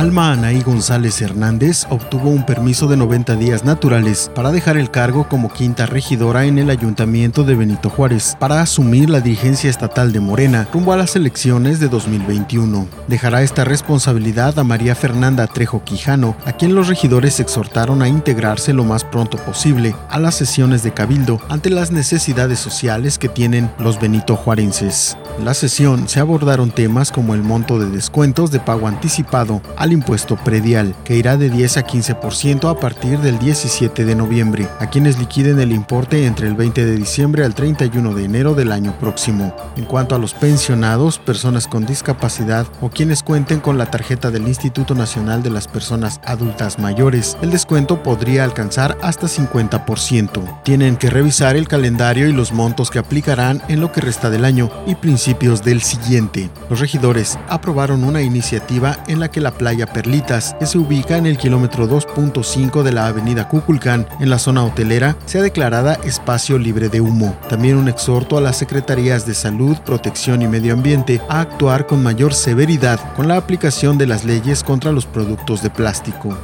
Alma Anaí González Hernández obtuvo un permiso de 90 días naturales para dejar el cargo como quinta regidora en el ayuntamiento de Benito Juárez para asumir la dirigencia estatal de Morena rumbo a las elecciones de 2021. Dejará esta responsabilidad a María Fernanda Trejo Quijano, a quien los regidores exhortaron a integrarse lo más pronto posible a las sesiones de cabildo ante las necesidades sociales que tienen los benito juarenses. En la sesión se abordaron temas como el monto de descuentos de pago anticipado al impuesto predial, que irá de 10 a 15% a partir del 17 de noviembre, a quienes liquiden el importe entre el 20 de diciembre al 31 de enero del año próximo. En cuanto a los pensionados, personas con discapacidad o quienes cuenten con la tarjeta del Instituto Nacional de las Personas Adultas Mayores, el descuento podría alcanzar hasta 50%. Tienen que revisar el calendario y los montos que aplicarán en lo que resta del año y principalmente del siguiente. Los regidores aprobaron una iniciativa en la que la Perlitas, que se ubica en el kilómetro 2.5 de la avenida Cuculcán, en la zona hotelera, sea declarada espacio libre de humo. También un exhorto a las secretarías de Salud, Protección y Medio Ambiente a actuar con mayor severidad con la aplicación de las leyes contra los productos de plástico.